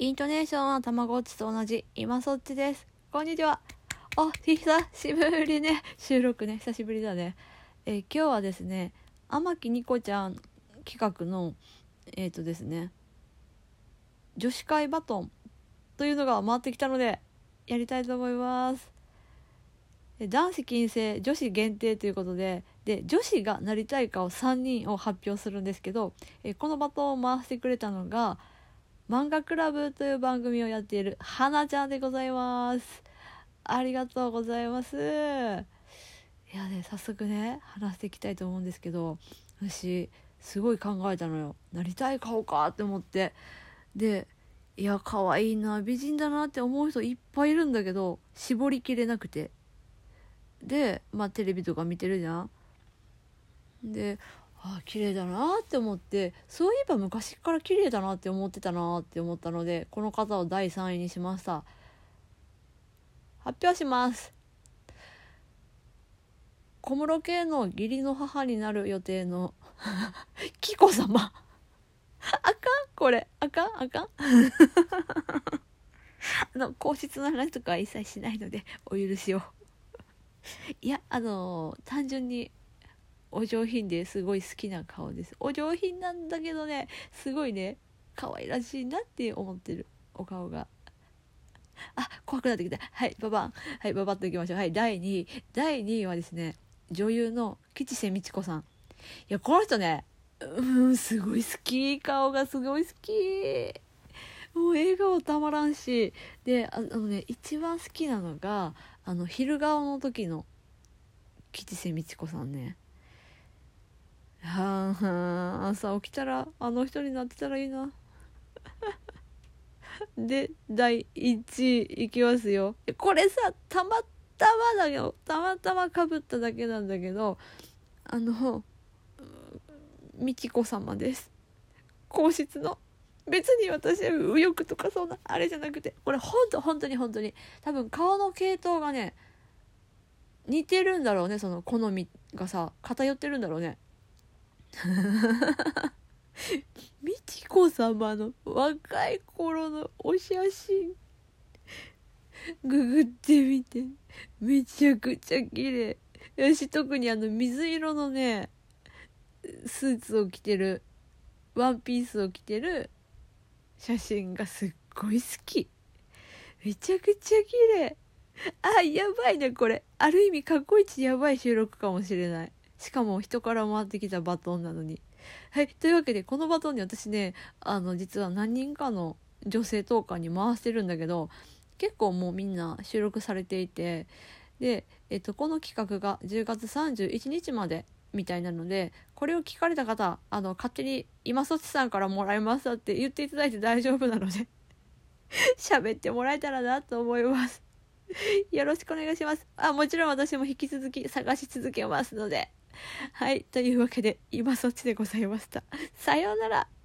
イントネーションはたまごっちと同じ。今そっちです。こんにちは。お久しぶりね。収録ね。久しぶりだね。えー今日はですね天木ニコちゃん企画のえっ、とですね女子会バトンというのが回ってきたのでやりたいと思います。え男子禁制女子限定ということでで女子がなりたい顔3人を発表するんですけどえこのバトンを回してくれたのが漫画クラブという番組をやっている花ちゃんでございます。ありがとうございます。いやね早速ね話していきたいと思うんですけど私すごい考えたのよ。なりたい顔かって思って。でいや可愛いな美人だなって思う人いっぱいいるんだけど絞りきれなくて。でまあテレビとか見てるじゃん。であ綺麗だなって思ってそういえば昔から綺麗だなって思ってたなって思ったのでこの方を第3位にしました。発表します。小室圭の義理の母になる予定の 紀子様。あかんこれ。あかん？あかん？あの皇室の話とかは一切しないのでお許しを。いやあの単純にお上品ですごい好きな顔です。お上品なんだけどねすごいね可愛らしいなって思ってるお顔が。あ怖くなってきた。はいババン。はいババッといきましょう。はい第2位。第2位はですね女優の吉瀬美智子さん。いやこの人ねうんすごい好き。顔がすごい好き。もう笑顔たまらんし。であのね一番好きなのがあの昼顔の時の吉瀬美智子さんね。あはあ朝起きたらあの人になってたらいいな。で第1位いきますよ。これさたまたまだよたまたまかぶっただけなんだけどあの美智子様です。皇室の別に私右翼とかそんなあれじゃなくてこれほんと本当に本当に多分顔の系統がね似てるんだろうねその好みがさ偏ってるんだろうね。美智子様の若い頃のお写真ググってみてめちゃくちゃ綺麗。私特にあの水色のねスーツを着てるワンピースを着てる写真がすっごい好き。めちゃくちゃ綺麗。あやばいねこれ。ある意味過去一やばい収録かもしれない。しかも人から回ってきたバトンなのに。はいというわけでこのバトンに私ねあの実は何人かの女性トーカーに回してるんだけど結構もうみんな収録されていてで、えっと、この企画が10月31日までみたいなのでこれを聞かれた方あの勝手に「今そっちさんからもらいます」って言っていただいて大丈夫なので 喋ってもらえたらなと思います。よろしくお願いします。あもちろん私も引き続き探し続けますので。はいというわけで今そっちでございました。さようなら。